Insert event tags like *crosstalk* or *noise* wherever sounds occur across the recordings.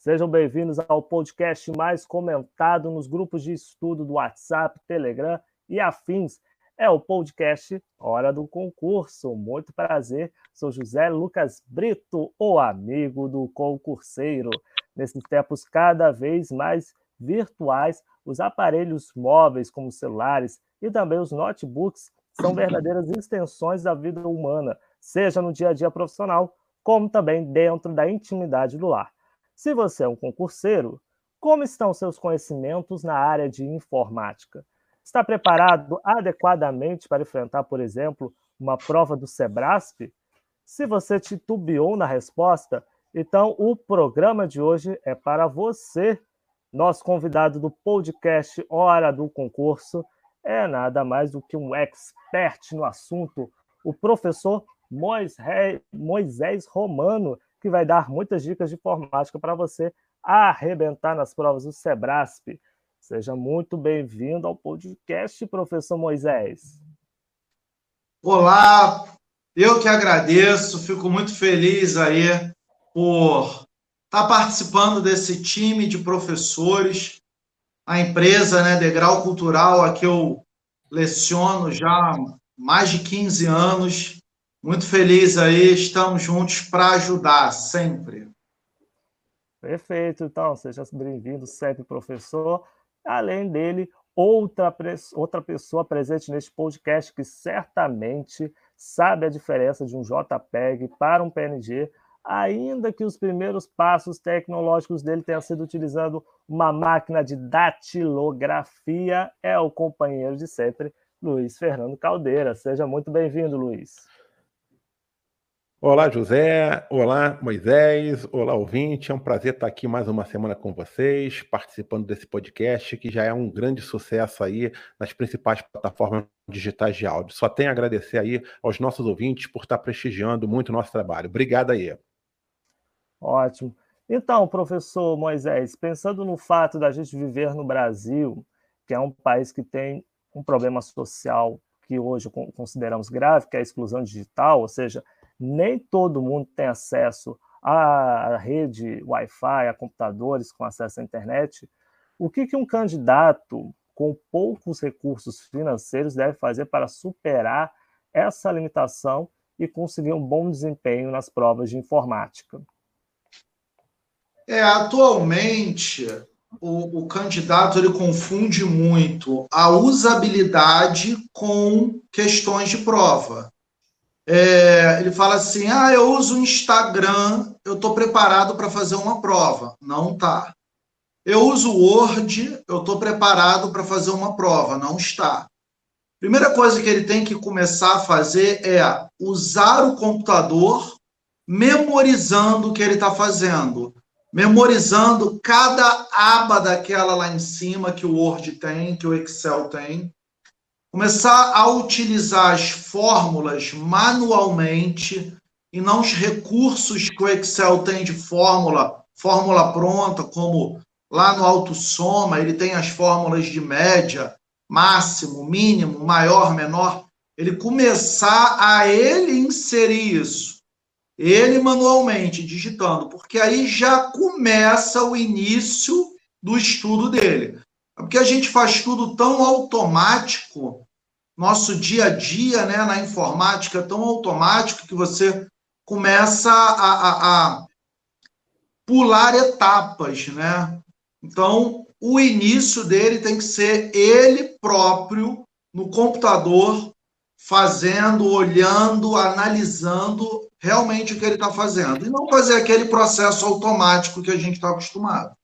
Sejam bem-vindos ao podcast mais comentado nos grupos de estudo do WhatsApp, Telegram e afins. É o podcast Hora do Concurso. Muito prazer, sou José Lucas Brito, o amigo do concurseiro. Nesses tempos cada vez mais virtuais, os aparelhos móveis, como celulares e também os notebooks, são verdadeiras extensões da vida humana, seja no dia a dia profissional, como também dentro da intimidade do lar. Se você é um concurseiro, como estão seus conhecimentos na área de informática? Está preparado adequadamente para enfrentar, por exemplo, uma prova do Sebrasp? Se você titubeou na resposta, então o programa de hoje é para você. Nosso convidado do podcast Hora do Concurso é nada mais do que um expert no assunto, o professor Moisés Romano, que vai dar muitas dicas de informática para você arrebentar nas provas do Sebrasp. Seja muito bem-vindo ao podcast, professor Moisés. Olá, eu que agradeço, fico muito feliz aí por estar participando desse time de professores, a empresa, né, Degrau Cultural, a que eu leciono já há mais de 15 anos, muito feliz aí, estamos juntos para ajudar sempre. Perfeito, então, seja bem-vindo sempre, professor. Além dele, outra, outra pessoa presente neste podcast que certamente sabe a diferença de um JPEG para um PNG, ainda que os primeiros passos tecnológicos dele tenham sido utilizando uma máquina de datilografia, é o companheiro de sempre, Luiz Fernando Caldeira. Seja muito bem-vindo, Luiz. Olá, José. Olá, Moisés. Olá, ouvinte. É um prazer estar aqui mais uma semana com vocês, participando desse podcast que já é um grande sucesso aí nas principais plataformas digitais de áudio. Só tenho a agradecer aí aos nossos ouvintes por estar prestigiando muito o nosso trabalho. Obrigado aí. Ótimo. Então, professor Moisés, pensando no fato da gente viver no Brasil, que é um país que tem um problema social que hoje consideramos grave, que é a exclusão digital, ou seja, nem todo mundo tem acesso à rede Wi-Fi, a computadores com acesso à internet. O que, que um candidato com poucos recursos financeiros deve fazer para superar essa limitação e conseguir um bom desempenho nas provas de informática? É, atualmente, o, o, candidato ele confunde muito a usabilidade com questões de prova. É, ele fala assim: ah, eu uso o Instagram, eu estou preparado para fazer uma prova. Não tá. Eu uso o Word, eu estou preparado para fazer uma prova. Não está. Primeira coisa que ele tem que começar a fazer é usar o computador memorizando o que ele está fazendo. Memorizando cada aba daquela lá em cima que o Word tem, que o Excel tem começar a utilizar as fórmulas manualmente e não os recursos que o Excel tem de fórmula, fórmula pronta, como lá no AutoSoma, ele tem as fórmulas de média, máximo, mínimo, maior, menor. Ele começar a ele inserir isso, ele manualmente, digitando, porque aí já começa o início do estudo dele. Porque a gente faz tudo tão automático, nosso dia a dia né, na informática é tão automático que você começa a, a, a pular etapas, né? Então, o início dele tem que ser ele próprio no computador, fazendo, olhando, analisando realmente o que ele está fazendo. E não fazer aquele processo automático que a gente está acostumado.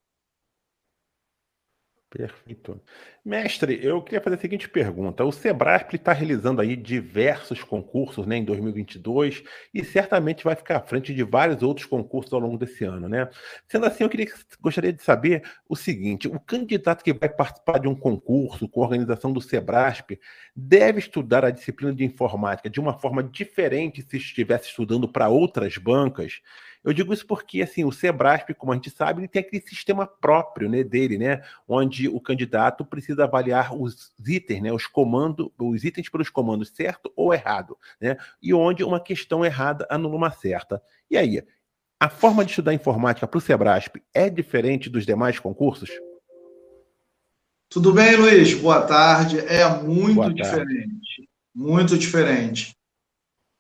Perfeito. Mestre, eu queria fazer a seguinte pergunta. O Sebrasp está realizando aí diversos concursos né, em 2022 e certamente vai ficar à frente de vários outros concursos ao longo desse ano. Né? Sendo assim, eu queria, gostaria de saber o seguinte: o candidato que vai participar de um concurso com a organização do Sebrasp deve estudar a disciplina de informática de uma forma diferente se estivesse estudando para outras bancas? Eu digo isso porque assim, o Sebrasp, como a gente sabe, ele tem aquele sistema próprio, né, dele, né, onde o candidato precisa avaliar os itens, né, os comandos, os itens pelos comandos certo ou errado, né? E onde uma questão errada anula uma certa. E aí, a forma de estudar informática para o Sebrasp é diferente dos demais concursos? Tudo bem, Luiz? Boa tarde. É muito diferente. Muito diferente.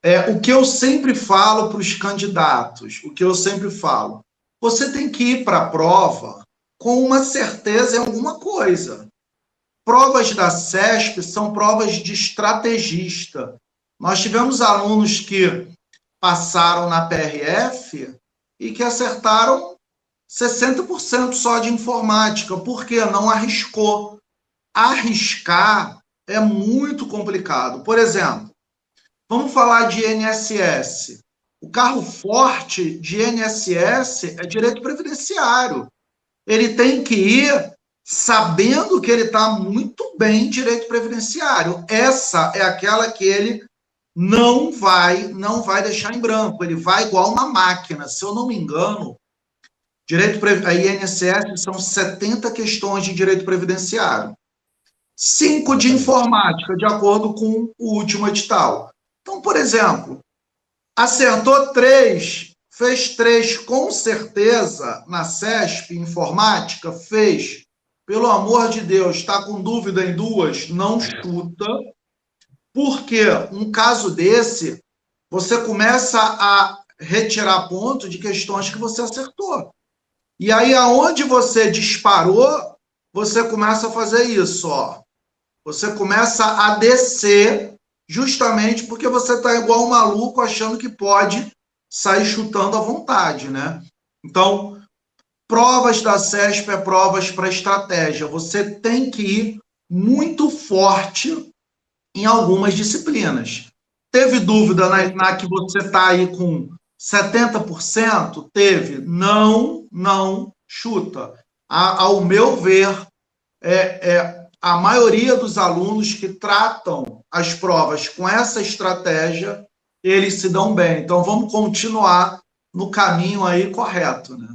É, o que eu sempre falo para os candidatos, o que eu sempre falo, você tem que ir para a prova com uma certeza em alguma coisa. Provas da CESP são provas de estrategista. Nós tivemos alunos que passaram na PRF e que acertaram 60% só de informática, porque não arriscou. Arriscar é muito complicado. Por exemplo, Vamos falar de INSS. O carro forte de INSS é direito previdenciário. Ele tem que ir sabendo que ele está muito bem em direito previdenciário. Essa é aquela que ele não vai, não vai deixar em branco. Ele vai igual uma máquina. Se eu não me engano, direito a INSS são 70 questões de direito previdenciário. Cinco de informática, de acordo com o último edital. Então, por exemplo, acertou três, fez três com certeza na CESP Informática, fez. Pelo amor de Deus, está com dúvida em duas, não chuta. Porque um caso desse, você começa a retirar ponto de questões que você acertou. E aí, aonde você disparou, você começa a fazer isso, ó. Você começa a descer justamente porque você está igual um maluco achando que pode sair chutando à vontade, né? Então, provas da CESP é provas para estratégia. Você tem que ir muito forte em algumas disciplinas. Teve dúvida na, na que você está aí com 70%? Teve. Não, não chuta. A, ao meu ver, é, é a maioria dos alunos que tratam as provas com essa estratégia, eles se dão bem. Então, vamos continuar no caminho aí correto, né?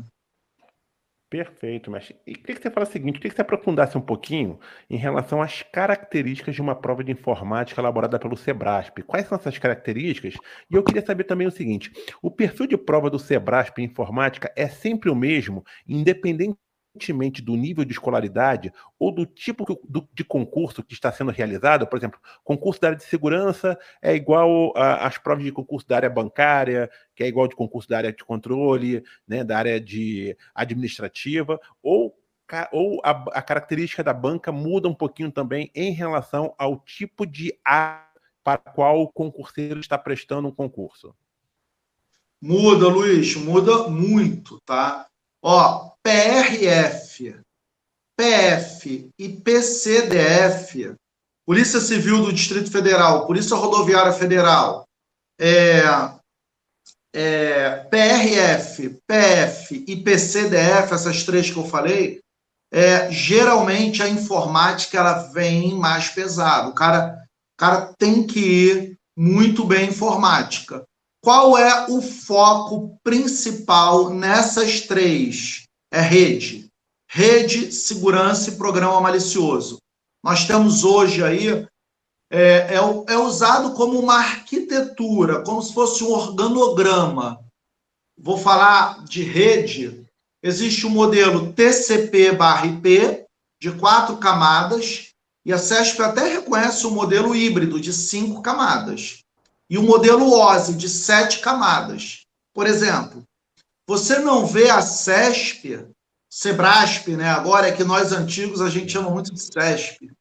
Perfeito, mas e queria que você falasse o seguinte, queria que você aprofundasse um pouquinho em relação às características de uma prova de informática elaborada pelo Sebrasp. Quais são essas características? E eu queria saber também o seguinte, o perfil de prova do Sebrasp em informática é sempre o mesmo, independente independentemente do nível de escolaridade ou do tipo de concurso que está sendo realizado, por exemplo, concurso da área de segurança é igual às provas de concurso da área bancária, que é igual de concurso da área de controle, né, da área de administrativa, ou, ou a, a característica da banca muda um pouquinho também em relação ao tipo de área para qual o concurseiro está prestando um concurso. Muda, Luiz, muda muito, tá? Ó, PRF, PF e PCDF, Polícia Civil do Distrito Federal, Polícia Rodoviária Federal, é, é, PRF, PF e PCDF, essas três que eu falei, é, geralmente a informática ela vem mais pesado. O cara, o cara tem que ir muito bem em informática. Qual é o foco principal nessas três? É rede. Rede, segurança e programa malicioso. Nós temos hoje aí, é, é, é usado como uma arquitetura, como se fosse um organograma. Vou falar de rede. Existe o um modelo TCP/IP, de quatro camadas, e a CESP até reconhece o modelo híbrido, de cinco camadas e o modelo OSI de sete camadas. Por exemplo, você não vê a CESP, Sebrasp, né? Agora é que nós antigos a gente chama muito de CESP.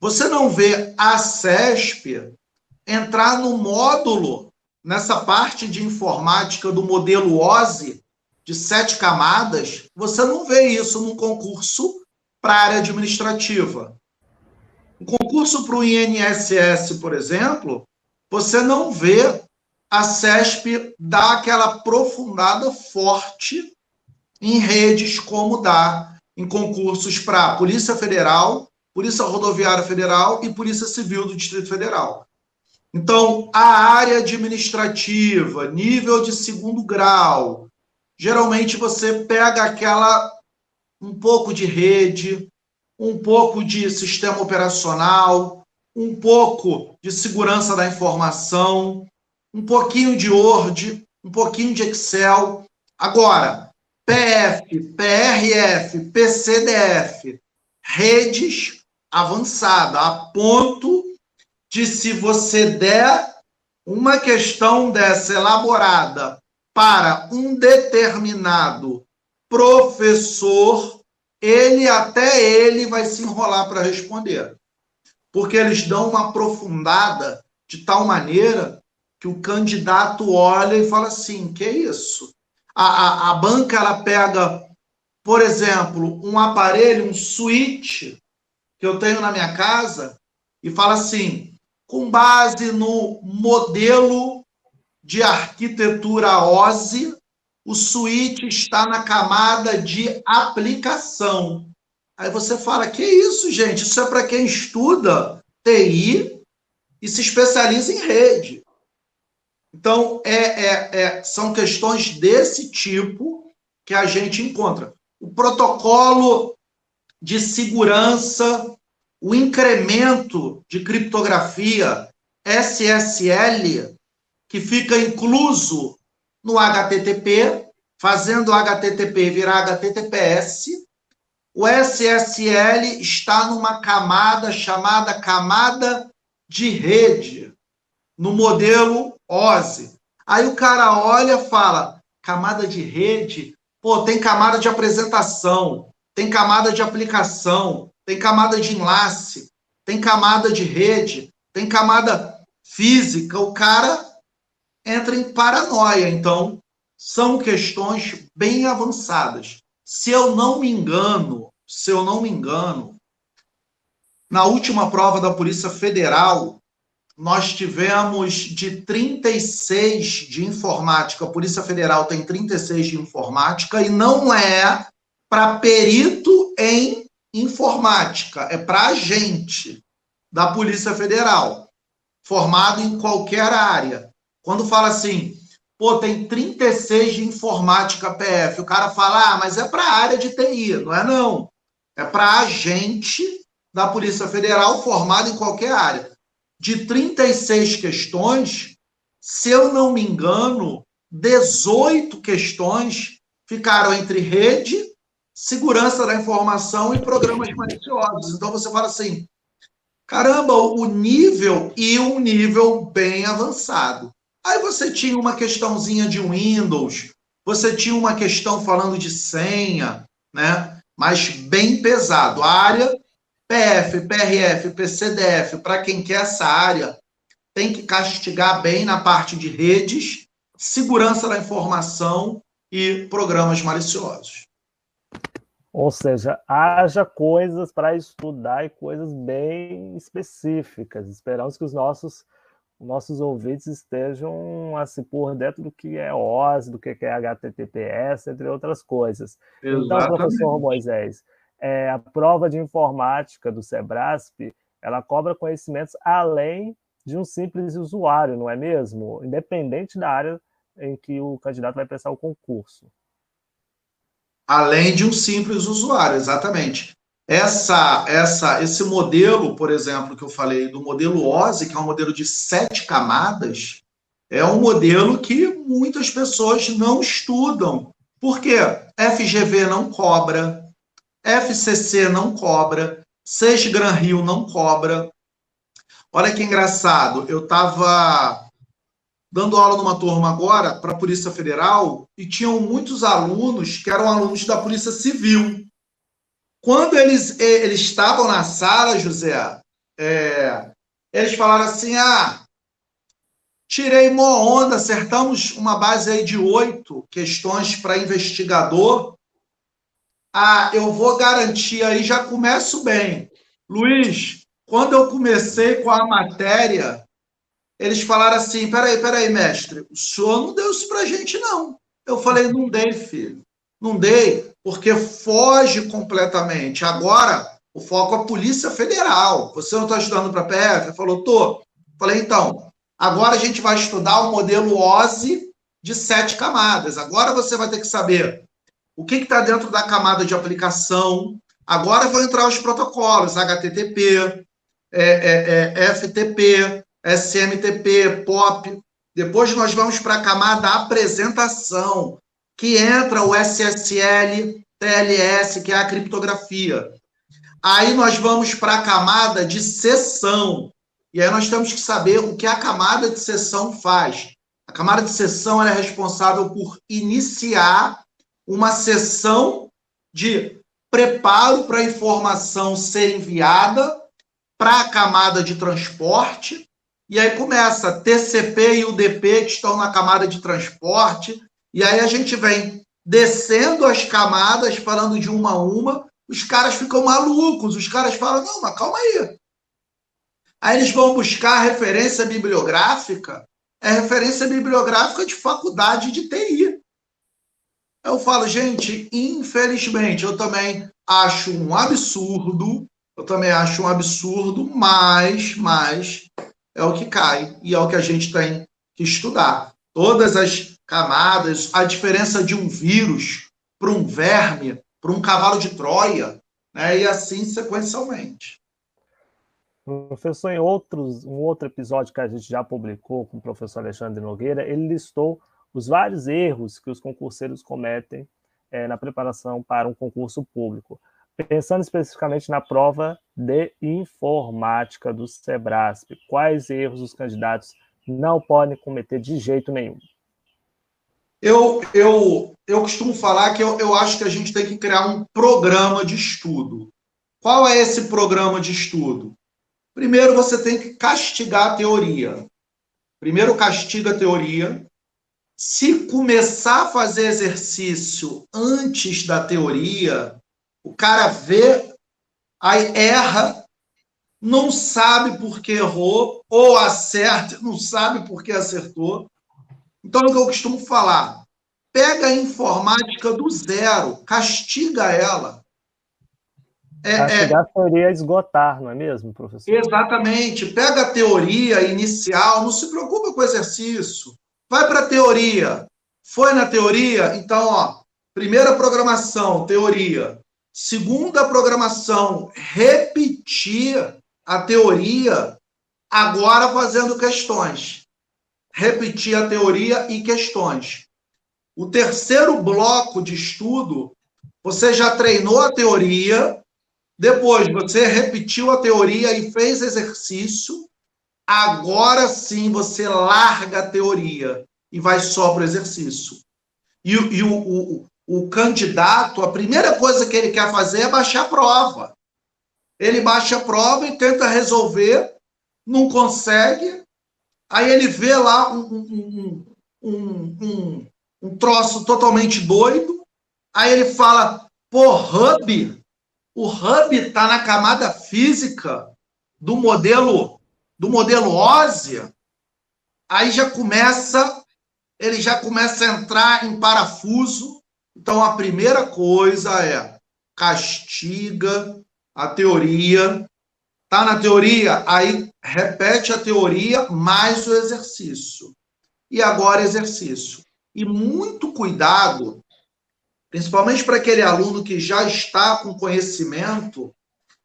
Você não vê a CESP entrar no módulo, nessa parte de informática do modelo OSI, de sete camadas, você não vê isso num concurso para a área administrativa. concurso para o INSS, por exemplo, você não vê a CESP dar aquela aprofundada forte em redes como dá em concursos para Polícia Federal, Polícia Rodoviária Federal e Polícia Civil do Distrito Federal. Então, a área administrativa, nível de segundo grau, geralmente você pega aquela um pouco de rede, um pouco de sistema operacional, um pouco de segurança da informação, um pouquinho de Word, um pouquinho de Excel. Agora, PF, PRF, PCDF, redes avançada, a ponto de se você der uma questão dessa elaborada para um determinado professor, ele até ele vai se enrolar para responder. Porque eles dão uma aprofundada de tal maneira que o candidato olha e fala assim: que isso? A, a, a banca ela pega, por exemplo, um aparelho, um switch que eu tenho na minha casa e fala assim: com base no modelo de arquitetura OSI, o switch está na camada de aplicação. Aí você fala: que isso, gente? Isso é para quem estuda TI e se especializa em rede. Então, é, é, é, são questões desse tipo que a gente encontra. O protocolo de segurança, o incremento de criptografia SSL, que fica incluso no HTTP, fazendo o HTTP virar HTTPS. O SSL está numa camada chamada camada de rede, no modelo OSI. Aí o cara olha e fala: camada de rede, pô, tem camada de apresentação, tem camada de aplicação, tem camada de enlace, tem camada de rede, tem camada física. O cara entra em paranoia. Então, são questões bem avançadas. Se eu não me engano, se eu não me engano, na última prova da Polícia Federal, nós tivemos de 36 de informática, a Polícia Federal tem 36 de informática, e não é para perito em informática, é para agente da Polícia Federal, formado em qualquer área. Quando fala assim, pô, tem 36 de informática PF, o cara fala, ah, mas é para a área de TI, não é não. É para agente da Polícia Federal formado em qualquer área. De 36 questões, se eu não me engano, 18 questões ficaram entre rede, segurança da informação e programas maliciosos. Então você fala assim, caramba, o nível e um nível bem avançado. Aí você tinha uma questãozinha de Windows, você tinha uma questão falando de senha, né? Mas bem pesado. A área PF, PRF, PCDF, para quem quer essa área, tem que castigar bem na parte de redes, segurança da informação e programas maliciosos. Ou seja, haja coisas para estudar e coisas bem específicas. Esperamos que os nossos nossos ouvintes estejam assim por dentro do que é OS, do que é HTTPS, entre outras coisas. Exatamente. Então, professor Moisés, é, a prova de informática do Sebrasp, ela cobra conhecimentos além de um simples usuário, não é mesmo? Independente da área em que o candidato vai prestar o concurso. Além de um simples usuário, exatamente essa, essa, esse modelo, por exemplo, que eu falei, do modelo OSI, que é um modelo de sete camadas, é um modelo que muitas pessoas não estudam. Por quê? FGV não cobra, FCC não cobra, SES Gran Rio não cobra. Olha que engraçado, eu estava dando aula numa turma agora para a Polícia Federal e tinham muitos alunos que eram alunos da Polícia Civil. Quando eles, eles estavam na sala, José, é, eles falaram assim: ah, tirei mó onda, acertamos uma base aí de oito questões para investigador. Ah, eu vou garantir aí, já começo bem. Luiz, quando eu comecei com a matéria, eles falaram assim: peraí, peraí, mestre, o senhor não deu isso pra gente, não. Eu falei: não dei, filho. Não dei, porque foge completamente. Agora, o foco é a Polícia Federal. Você não está estudando para a PF? Ele falou: tô. Falei: então, agora a gente vai estudar o modelo OSI de sete camadas. Agora você vai ter que saber o que está dentro da camada de aplicação. Agora vão entrar os protocolos HTTP, é, é, é, FTP, SMTP, POP. Depois nós vamos para a camada apresentação, que entra o SSL, TLS, que é a criptografia. Aí nós vamos para a camada de sessão. E aí nós temos que saber o que a camada de sessão faz. A camada de sessão é responsável por iniciar uma sessão de preparo para a informação ser enviada para a camada de transporte. E aí começa TCP e UDP que estão na camada de transporte. E aí a gente vem descendo as camadas, falando de uma a uma. Os caras ficam malucos. Os caras falam: não, mas calma aí. Aí eles vão buscar referência bibliográfica é referência bibliográfica de faculdade de TI. Eu falo, gente, infelizmente, eu também acho um absurdo, eu também acho um absurdo, mas, mas é o que cai e é o que a gente tem que estudar. Todas as camadas, a diferença de um vírus para um verme, para um cavalo de Troia, né? e assim sequencialmente. Professor, em outros, um outro episódio que a gente já publicou com o professor Alexandre Nogueira, ele listou os vários erros que os concurseiros cometem é, na preparação para um concurso público. Pensando especificamente na prova de informática do SEBRASP, quais erros os candidatos não podem cometer de jeito nenhum? Eu, eu, eu costumo falar que eu, eu acho que a gente tem que criar um programa de estudo. Qual é esse programa de estudo? Primeiro você tem que castigar a teoria. Primeiro castiga a teoria. Se começar a fazer exercício antes da teoria, o cara vê, aí erra, não sabe por que errou, ou acerta, *laughs* não sabe por que acertou. Então, é o que eu costumo falar: pega a informática do zero, castiga ela. É, Castigar é, seria esgotar, não é mesmo, professor? Exatamente. Pega a teoria inicial, não se preocupa com o exercício. Vai para a teoria. Foi na teoria? Então, ó, primeira programação, teoria. Segunda programação, repetir a teoria, agora fazendo questões. Repetir a teoria e questões. O terceiro bloco de estudo, você já treinou a teoria, depois você repetiu a teoria e fez exercício. Agora sim você larga a teoria e vai só para o exercício. E, e o, o, o candidato, a primeira coisa que ele quer fazer é baixar a prova. Ele baixa a prova e tenta resolver, não consegue. Aí ele vê lá um, um, um, um, troço totalmente doido. Aí ele fala: pô, Hub, o hub está na camada física do modelo do modelo óssea, aí já começa ele já começa a entrar em parafuso. Então a primeira coisa é castiga a teoria. Tá na teoria, aí repete a teoria mais o exercício. E agora exercício. E muito cuidado principalmente para aquele aluno que já está com conhecimento,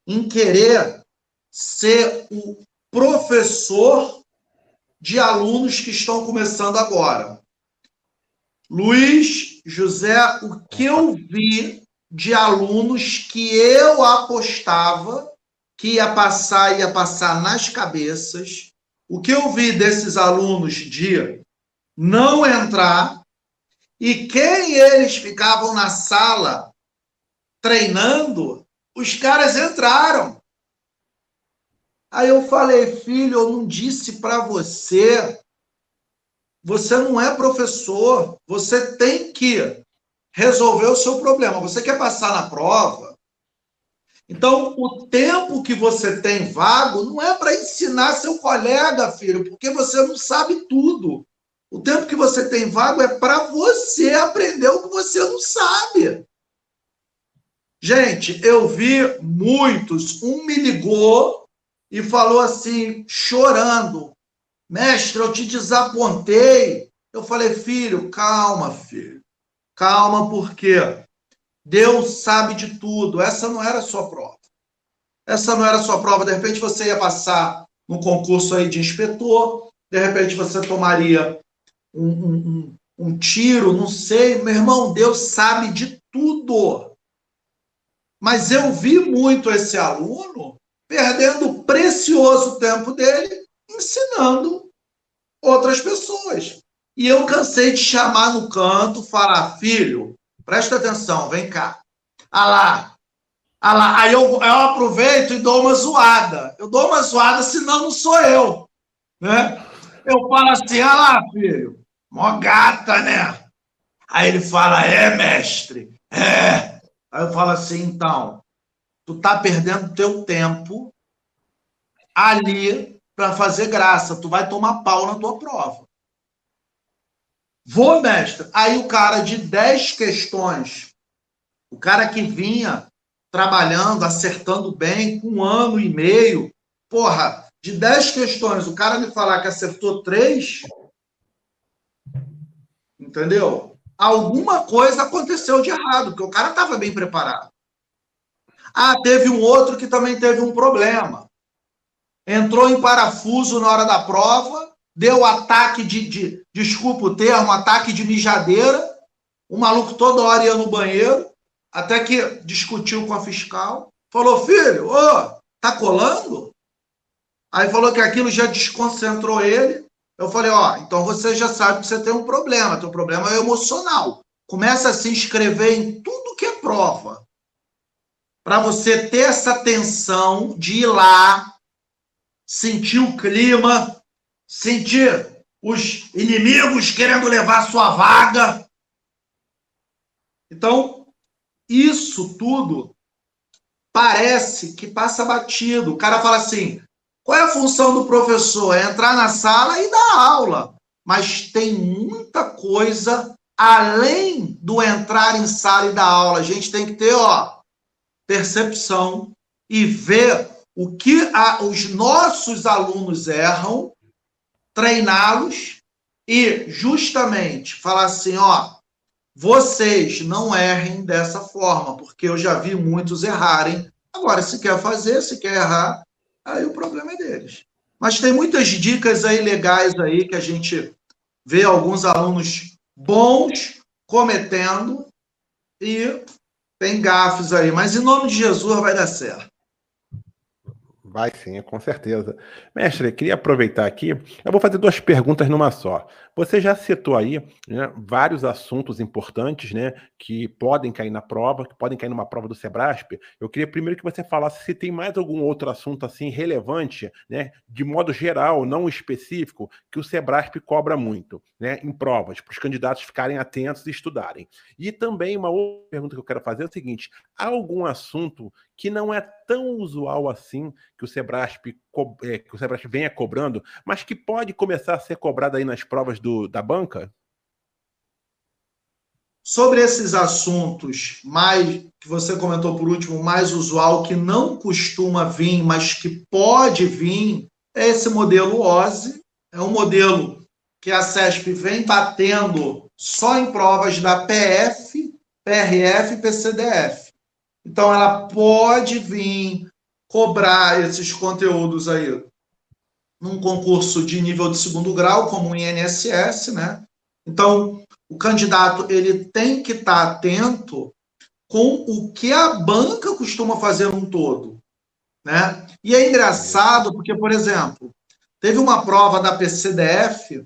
em querer ser o professor de alunos que estão começando agora. Luiz José, o que eu vi de alunos que eu apostava que ia passar, ia passar nas cabeças, o que eu vi desses alunos de não entrar, e quem eles ficavam na sala treinando, os caras entraram. Aí eu falei, filho, eu não disse para você. Você não é professor. Você tem que resolver o seu problema. Você quer passar na prova? Então, o tempo que você tem vago não é para ensinar seu colega, filho, porque você não sabe tudo. O tempo que você tem vago é para você aprender o que você não sabe. Gente, eu vi muitos. Um me ligou e falou assim, chorando: Mestre, eu te desapontei. Eu falei, filho, calma, filho. Calma, porque Deus sabe de tudo. Essa não era a sua prova. Essa não era a sua prova. De repente você ia passar no concurso aí de inspetor, de repente você tomaria um, um, um tiro, não sei. Meu irmão, Deus sabe de tudo. Mas eu vi muito esse aluno perdendo o precioso tempo dele ensinando outras pessoas. E eu cansei de chamar no canto, falar, filho, Presta atenção, vem cá. Ah lá. Ah lá. Aí eu, eu aproveito e dou uma zoada. Eu dou uma zoada, senão não sou eu. Né? Eu falo assim, ah lá, filho. Mó gata, né? Aí ele fala, é, mestre. É. Aí eu falo assim, então, tu tá perdendo teu tempo ali para fazer graça. Tu vai tomar pau na tua prova. Vou, mestre. Aí o cara de 10 questões, o cara que vinha trabalhando, acertando bem, com um ano e meio, porra, de 10 questões, o cara me falar que acertou três, entendeu? Alguma coisa aconteceu de errado, porque o cara estava bem preparado. Ah, teve um outro que também teve um problema. Entrou em parafuso na hora da prova, deu ataque de, de, desculpa o termo, ataque de mijadeira. O maluco toda hora ia no banheiro, até que discutiu com a fiscal. Falou, filho, ô, tá colando? Aí falou que aquilo já desconcentrou ele. Eu falei, ó, então você já sabe que você tem um problema, teu problema é emocional. Começa a se inscrever em tudo que é prova. Para você ter essa tensão de ir lá, sentir o clima, sentir os inimigos querendo levar sua vaga. Então, isso tudo parece que passa batido. O cara fala assim: qual é a função do professor? É entrar na sala e dar aula. Mas tem muita coisa além do entrar em sala e dar aula. A gente tem que ter, ó, percepção e ver o que a, os nossos alunos erram treiná-los e justamente falar assim, ó, vocês não errem dessa forma, porque eu já vi muitos errarem. Agora, se quer fazer, se quer errar, aí o problema é deles. Mas tem muitas dicas aí legais aí que a gente vê alguns alunos bons cometendo e tem gafes aí. Mas em nome de Jesus vai dar certo. Vai sim, com certeza. Mestre, queria aproveitar aqui. Eu vou fazer duas perguntas numa só. Você já citou aí né, vários assuntos importantes né, que podem cair na prova, que podem cair numa prova do Sebrasp. Eu queria primeiro que você falasse se tem mais algum outro assunto assim relevante, né, de modo geral, não específico, que o Sebrasp cobra muito né, em provas, para os candidatos ficarem atentos e estudarem. E também uma outra pergunta que eu quero fazer é o seguinte: há algum assunto que não é tão usual assim que o Sebrasp, é, que o Sebrasp venha cobrando, mas que pode começar a ser cobrado aí nas provas do, da banca? Sobre esses assuntos mais que você comentou por último, mais usual, que não costuma vir, mas que pode vir, é esse modelo OSE. É um modelo que a CESP vem batendo só em provas da PF, PRF e PCDF. Então, ela pode vir cobrar esses conteúdos aí num concurso de nível de segundo grau, como o INSS, né? Então, o candidato ele tem que estar atento com o que a banca costuma fazer num todo, né? E é engraçado porque, por exemplo, teve uma prova da PCDF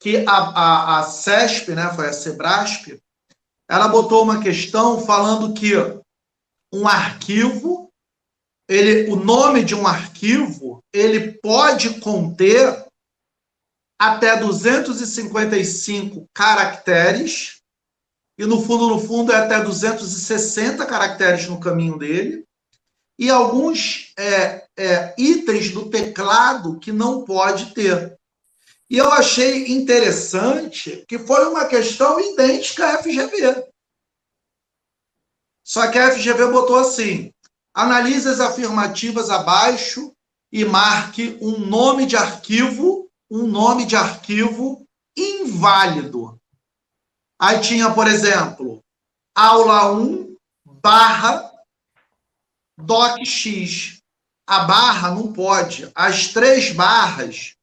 que a, a, a CESP, né, foi a Sebrasp, ela botou uma questão falando que um arquivo, ele, o nome de um arquivo, ele pode conter até 255 caracteres, e no fundo, no fundo, é até 260 caracteres no caminho dele. e alguns é, é, itens do teclado que não pode ter. E eu achei interessante que foi uma questão idêntica à FGV. Só que a FGV botou assim: analise as afirmativas abaixo e marque um nome de arquivo, um nome de arquivo inválido. Aí tinha, por exemplo, aula 1 barra docx. A barra não pode. As três barras,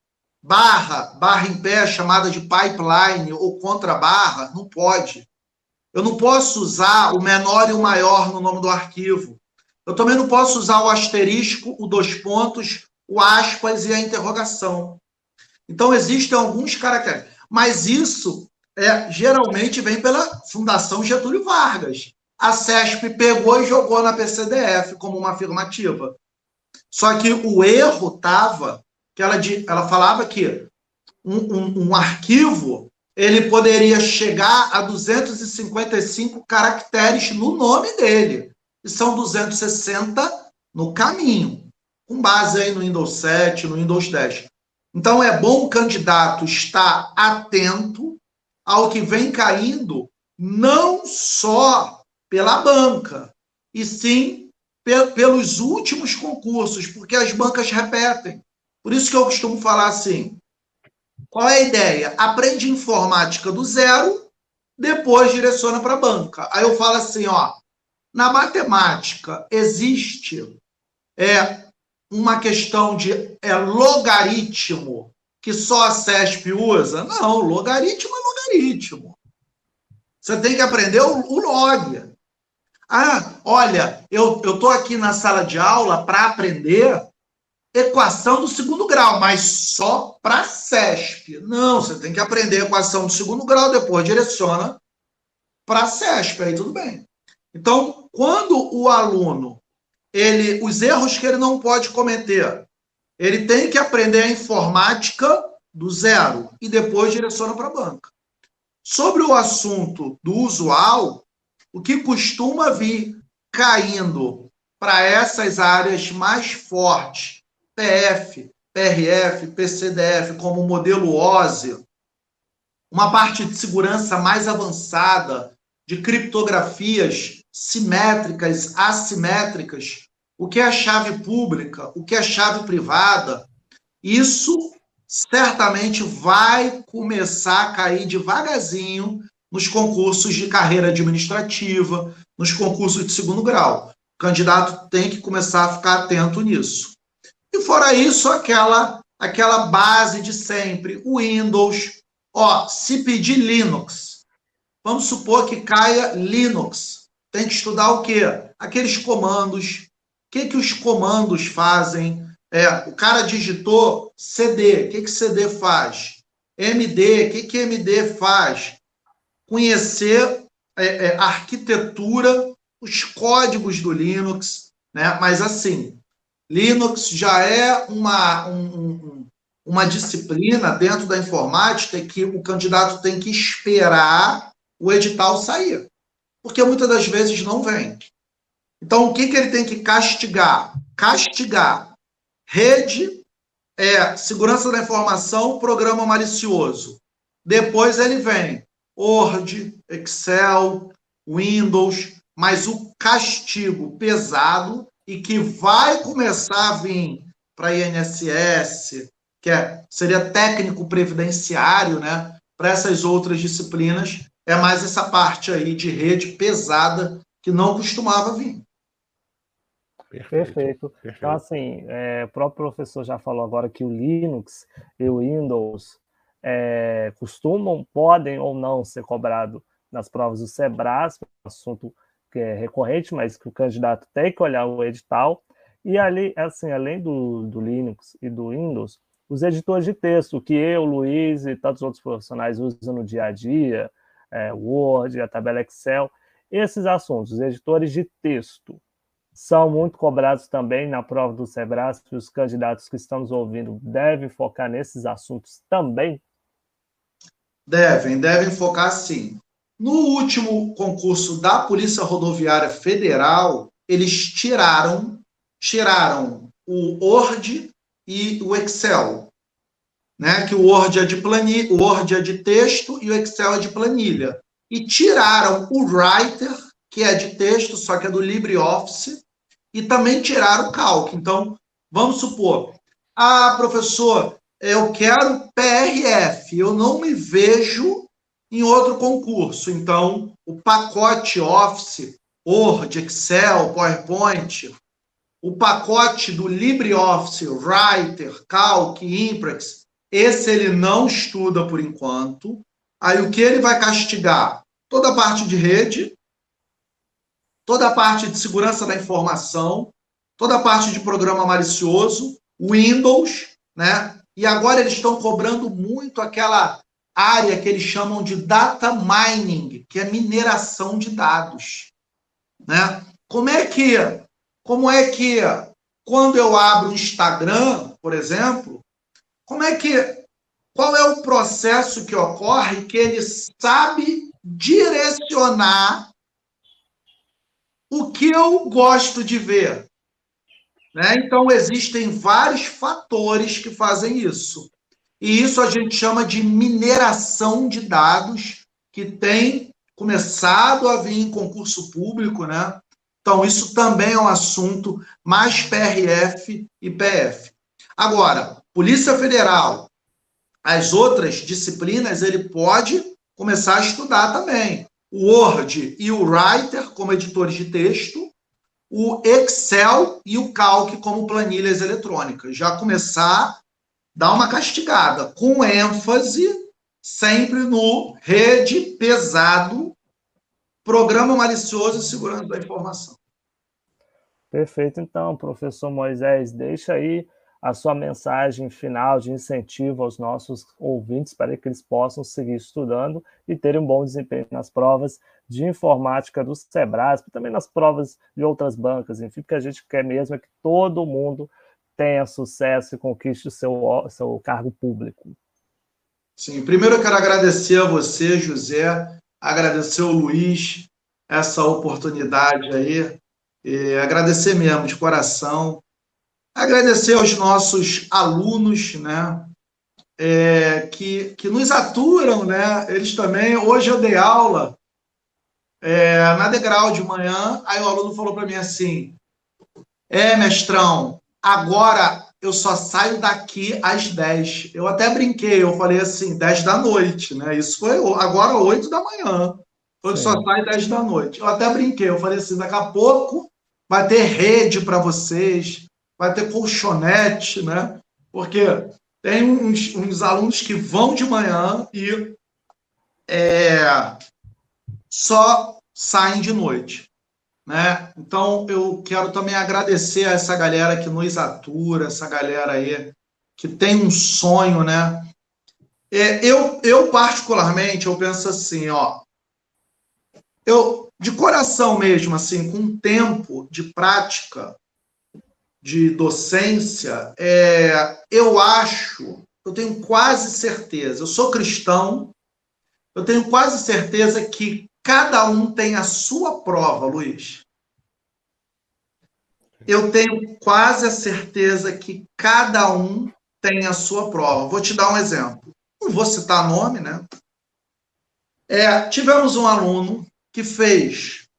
barra, barra em pé, chamada de pipeline ou contra barra, não pode. Eu não posso usar o menor e o maior no nome do arquivo. Eu também não posso usar o asterisco, o dois pontos, o aspas e a interrogação. Então, existem alguns caracteres. Mas isso é, geralmente vem pela Fundação Getúlio Vargas. A CESP pegou e jogou na PCDF como uma afirmativa. Só que o erro estava que ela, ela falava que um, um, um arquivo ele poderia chegar a 255 caracteres no nome dele. E são 260 no caminho, com base aí no Windows 7, no Windows 10. Então é bom o candidato estar atento ao que vem caindo, não só pela banca, e sim pelos últimos concursos, porque as bancas repetem. Por isso que eu costumo falar assim: qual é a ideia? Aprende informática do zero, depois direciona para a banca. Aí eu falo assim, ó, na matemática existe é uma questão de é, logaritmo que só a CESP usa? Não, logaritmo é logaritmo. Você tem que aprender o, o log. Ah, olha, eu estou aqui na sala de aula para aprender equação do segundo grau, mas só para CESP. Não, você tem que aprender equação do segundo grau, depois direciona para CESP, aí tudo bem. Então, quando o aluno, ele, os erros que ele não pode cometer, ele tem que aprender a informática do zero e depois direciona para a banca. Sobre o assunto do usual, o que costuma vir caindo para essas áreas mais fortes PF, PRF, PCDF, como modelo OSE, uma parte de segurança mais avançada, de criptografias simétricas, assimétricas, o que é chave pública, o que é chave privada, isso certamente vai começar a cair devagarzinho nos concursos de carreira administrativa, nos concursos de segundo grau. O candidato tem que começar a ficar atento nisso. E fora isso, aquela aquela base de sempre, o Windows. Ó, se pedir Linux, vamos supor que caia Linux. Tem que estudar o quê? Aqueles comandos. O que, que os comandos fazem? É, o cara digitou CD. O que, que CD faz? MD. O que, que MD faz? Conhecer é, é, a arquitetura, os códigos do Linux. Né? Mas assim, Linux já é uma, um, uma disciplina dentro da informática que o candidato tem que esperar o edital sair, porque muitas das vezes não vem. Então, o que, que ele tem que castigar? Castigar. Rede, é, segurança da informação, programa malicioso. Depois ele vem Word, Excel, Windows, mas o castigo pesado e que vai começar a vir para INSS, que é, seria técnico previdenciário, né? Para essas outras disciplinas, é mais essa parte aí de rede pesada que não costumava vir. Perfeito. Perfeito. Perfeito. Então, assim, é, o próprio professor já falou agora que o Linux e o Windows é, costumam, podem ou não ser cobrados nas provas do SEBRAS, assunto que é recorrente, mas que o candidato tem que olhar o edital. E ali, assim, além do, do Linux e do Windows, os editores de texto, que eu, Luiz e tantos outros profissionais usam no dia a dia, é, Word, a tabela Excel, esses assuntos, os editores de texto, são muito cobrados também na prova do Sebrae, os candidatos que estamos ouvindo devem focar nesses assuntos também? Devem, devem focar sim. No último concurso da Polícia Rodoviária Federal, eles tiraram tiraram o Word e o Excel. Né? Que o Word é de planilha, o Word é de texto e o Excel é de planilha. E tiraram o Writer, que é de texto, só que é do LibreOffice, e também tiraram o Calc. Então, vamos supor, ah, professor, eu quero PRF, eu não me vejo em outro concurso. Então, o pacote Office, Word, Excel, PowerPoint, o pacote do LibreOffice, Writer, Calc, Imprex, esse ele não estuda por enquanto. Aí o que ele vai castigar? Toda a parte de rede, toda a parte de segurança da informação, toda a parte de programa malicioso, Windows, né? E agora eles estão cobrando muito aquela área que eles chamam de data mining, que é mineração de dados, né? Como é que como é que quando eu abro o Instagram, por exemplo, como é que qual é o processo que ocorre que ele sabe direcionar o que eu gosto de ver? Né? Então, existem vários fatores que fazem isso. E isso a gente chama de mineração de dados, que tem começado a vir em concurso público, né? Então, isso também é um assunto mais PRF e PF. Agora, Polícia Federal, as outras disciplinas, ele pode começar a estudar também. O Word e o Writer como editores de texto, o Excel e o Calc como planilhas eletrônicas. Já começar a dar uma castigada, com ênfase sempre no rede pesado Programa Malicioso e Segurança da Informação. Perfeito, então, professor Moisés, deixa aí a sua mensagem final de incentivo aos nossos ouvintes para que eles possam seguir estudando e terem um bom desempenho nas provas de informática do Sebrasp, também nas provas de outras bancas, enfim, porque a gente quer mesmo é que todo mundo tenha sucesso e conquiste o seu, seu cargo público. Sim, primeiro eu quero agradecer a você, José, agradecer ao Luiz essa oportunidade aí, agradecer mesmo de coração, agradecer aos nossos alunos, né, é, que, que nos aturam, né, eles também, hoje eu dei aula é, na Degrau de manhã, aí o aluno falou para mim assim, é, mestrão, agora eu só saio daqui às 10. Eu até brinquei, eu falei assim, 10 da noite, né? Isso foi agora 8 da manhã. Eu só sai 10 da noite. Eu até brinquei, eu falei assim, daqui a pouco vai ter rede para vocês, vai ter colchonete, né? Porque tem uns, uns alunos que vão de manhã e é, só saem de noite. Né? Então, eu quero também agradecer a essa galera que nos atura, essa galera aí que tem um sonho, né? É, eu, eu, particularmente, eu penso assim, ó, eu, de coração mesmo, assim, com tempo de prática, de docência, é, eu acho, eu tenho quase certeza, eu sou cristão, eu tenho quase certeza que Cada um tem a sua prova, Luiz. Eu tenho quase a certeza que cada um tem a sua prova. Vou te dar um exemplo. Não vou citar nome, né? É, tivemos um aluno que fez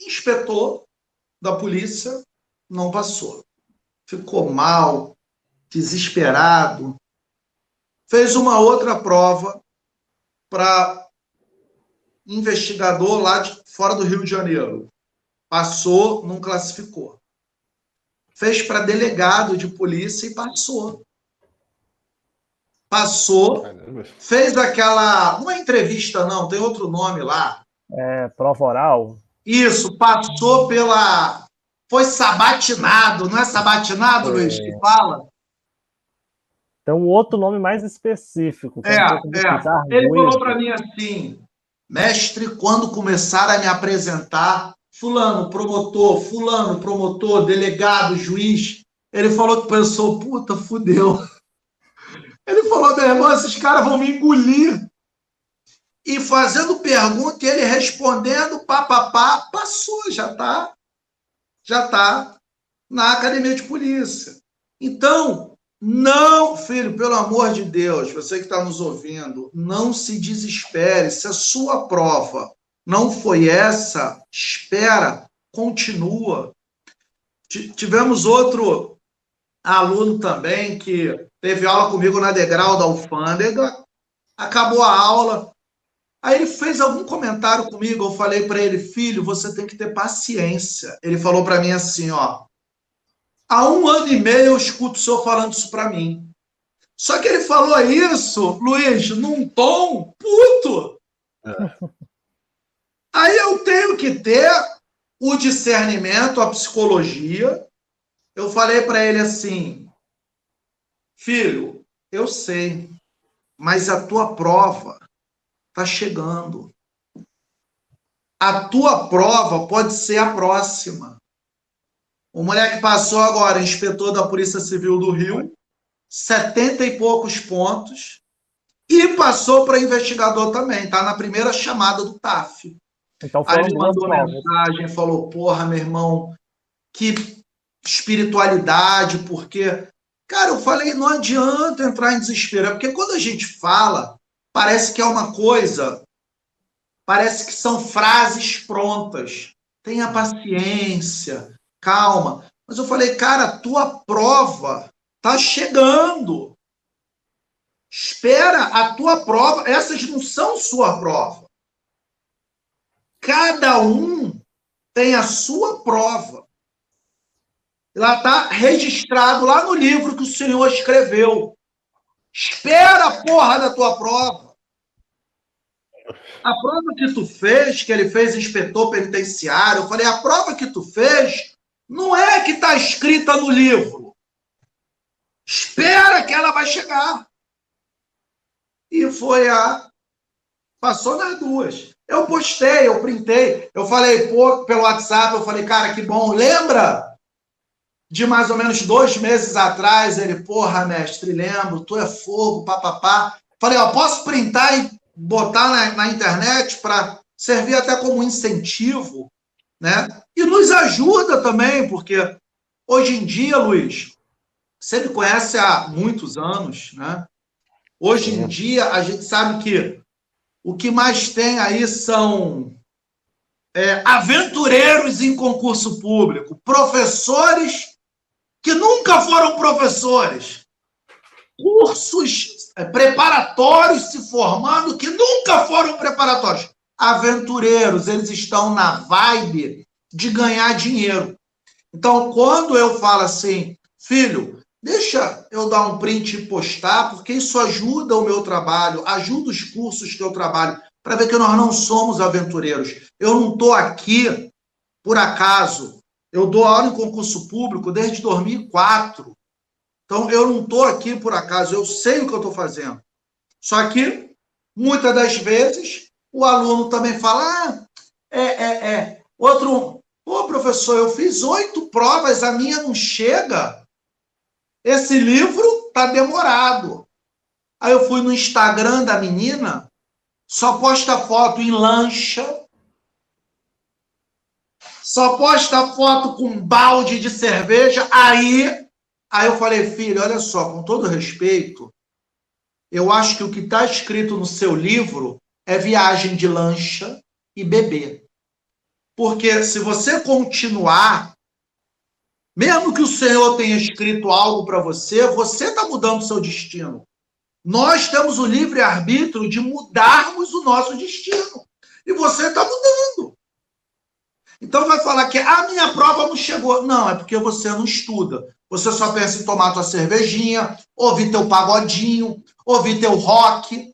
inspetor da polícia, não passou. Ficou mal, desesperado. Fez uma outra prova para investigador lá de fora do Rio de Janeiro. Passou, não classificou. Fez para delegado de polícia e passou. Passou, fez aquela. Não é entrevista, não, tem outro nome lá. É, prova oral. Isso, passou pela. Foi sabatinado, não é sabatinado, é. Luiz, que fala? Tem um outro nome mais específico. É, é. Ele falou para mim assim: Mestre, quando começar a me apresentar, fulano, promotor, fulano, promotor, delegado, juiz, ele falou que pensou, puta, fudeu. *laughs* Ele falou, meu irmão, esses caras vão me engolir. E fazendo pergunta, e ele respondendo, papapá, passou, já tá. Já tá. na academia de polícia. Então, não, filho, pelo amor de Deus, você que está nos ouvindo, não se desespere. Se a sua prova não foi essa, espera, continua. Tivemos outro aluno também que teve aula comigo na degrau da alfândega, acabou a aula, aí ele fez algum comentário comigo, eu falei para ele, filho, você tem que ter paciência. Ele falou para mim assim, ó, há um ano e meio eu escuto o senhor falando isso para mim. Só que ele falou isso, Luiz, num tom puto. É. Aí eu tenho que ter o discernimento, a psicologia. Eu falei para ele assim: Filho, eu sei, mas a tua prova está chegando. A tua prova pode ser a próxima. O moleque passou agora, inspetor da Polícia Civil do Rio, setenta e poucos pontos, e passou para investigador também, está na primeira chamada do TAF. Então, Aí ele mandou mensagem, falou: Porra, meu irmão, que espiritualidade, porque. Cara, eu falei: não adianta entrar em desespero, porque quando a gente fala, parece que é uma coisa, parece que são frases prontas. Tenha paciência, calma. Mas eu falei, cara, a tua prova tá chegando. Espera a tua prova. Essas não são sua prova. Cada um tem a sua prova. Ela está registrado lá no livro que o Senhor escreveu. Espera a porra da tua prova. A prova que tu fez, que ele fez inspetor penitenciário, eu falei, a prova que tu fez não é que está escrita no livro. Espera que ela vai chegar. E foi a. Passou nas duas. Eu postei, eu printei, eu falei pô, pelo WhatsApp, eu falei, cara, que bom. Lembra de mais ou menos dois meses atrás? Ele, porra, mestre, lembro, tu é fogo, papapá. Falei, ó, posso printar e botar na, na internet para servir até como incentivo, né? E nos ajuda também, porque hoje em dia, Luiz, você me conhece há muitos anos, né? Hoje em dia, a gente sabe que o que mais tem aí são é, aventureiros em concurso público, professores que nunca foram professores, cursos preparatórios se formando que nunca foram preparatórios. Aventureiros, eles estão na vibe de ganhar dinheiro. Então, quando eu falo assim, filho, Deixa eu dar um print e postar, porque isso ajuda o meu trabalho, ajuda os cursos que eu trabalho, para ver que nós não somos aventureiros. Eu não estou aqui por acaso. Eu dou aula em concurso público desde 2004. Então, eu não estou aqui por acaso, eu sei o que eu estou fazendo. Só que, muitas das vezes, o aluno também fala: ah, é, é, é. Outro, pô, professor, eu fiz oito provas, a minha não chega. Esse livro tá demorado. Aí eu fui no Instagram da menina, só posta foto em lancha, só posta foto com balde de cerveja. Aí, aí eu falei, filho, olha só, com todo respeito, eu acho que o que está escrito no seu livro é viagem de lancha e bebê. Porque se você continuar mesmo que o Senhor tenha escrito algo para você, você está mudando o seu destino. Nós temos o livre-arbítrio de mudarmos o nosso destino. E você está mudando. Então vai falar que a minha prova não chegou. Não, é porque você não estuda. Você só pensa em tomar tua cervejinha, ouvir teu pagodinho, ouvir teu rock.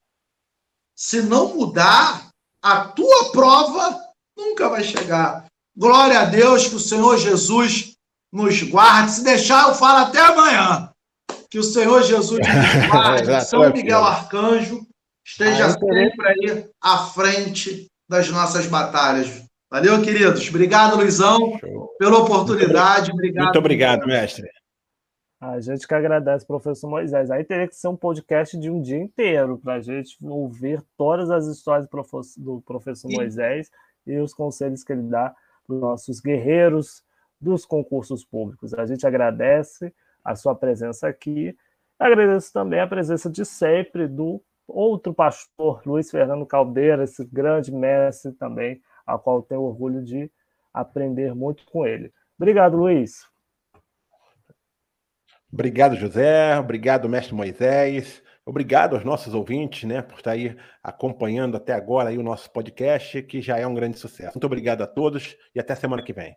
Se não mudar, a tua prova nunca vai chegar. Glória a Deus que o Senhor Jesus nos guarde. Se deixar, eu falo até amanhã. Que o Senhor Jesus nos *laughs* guarde, São Miguel Arcanjo esteja sempre aí à frente das nossas batalhas. Valeu, queridos. Obrigado, Luizão, pela oportunidade. Obrigado. Muito obrigado, mestre. A gente que agradece, professor Moisés. Aí teria que ser um podcast de um dia inteiro para a gente ouvir todas as histórias do professor Moisés e os conselhos que ele dá para os nossos guerreiros, dos concursos públicos. A gente agradece a sua presença aqui. Agradeço também a presença de sempre do outro pastor, Luiz Fernando Caldeira, esse grande mestre também, a qual tenho orgulho de aprender muito com ele. Obrigado, Luiz. Obrigado, José. Obrigado, mestre Moisés. Obrigado aos nossos ouvintes, né, por estar aí acompanhando até agora aí o nosso podcast, que já é um grande sucesso. Muito obrigado a todos e até semana que vem.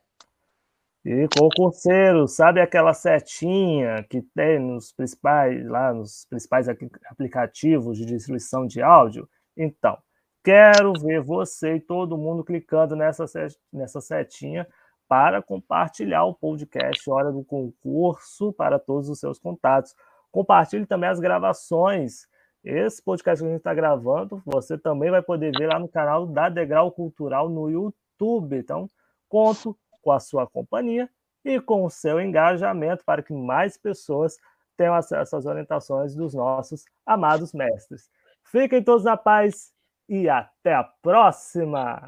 E concurseiro, sabe aquela setinha que tem nos principais, lá nos principais aplicativos de distribuição de áudio? Então, quero ver você e todo mundo clicando nessa, nessa setinha para compartilhar o podcast Hora do Concurso para todos os seus contatos. Compartilhe também as gravações. Esse podcast que a gente está gravando, você também vai poder ver lá no canal da Degrau Cultural no YouTube. Então, conto com a sua companhia e com o seu engajamento para que mais pessoas tenham acesso às orientações dos nossos amados mestres. Fiquem todos na paz e até a próxima!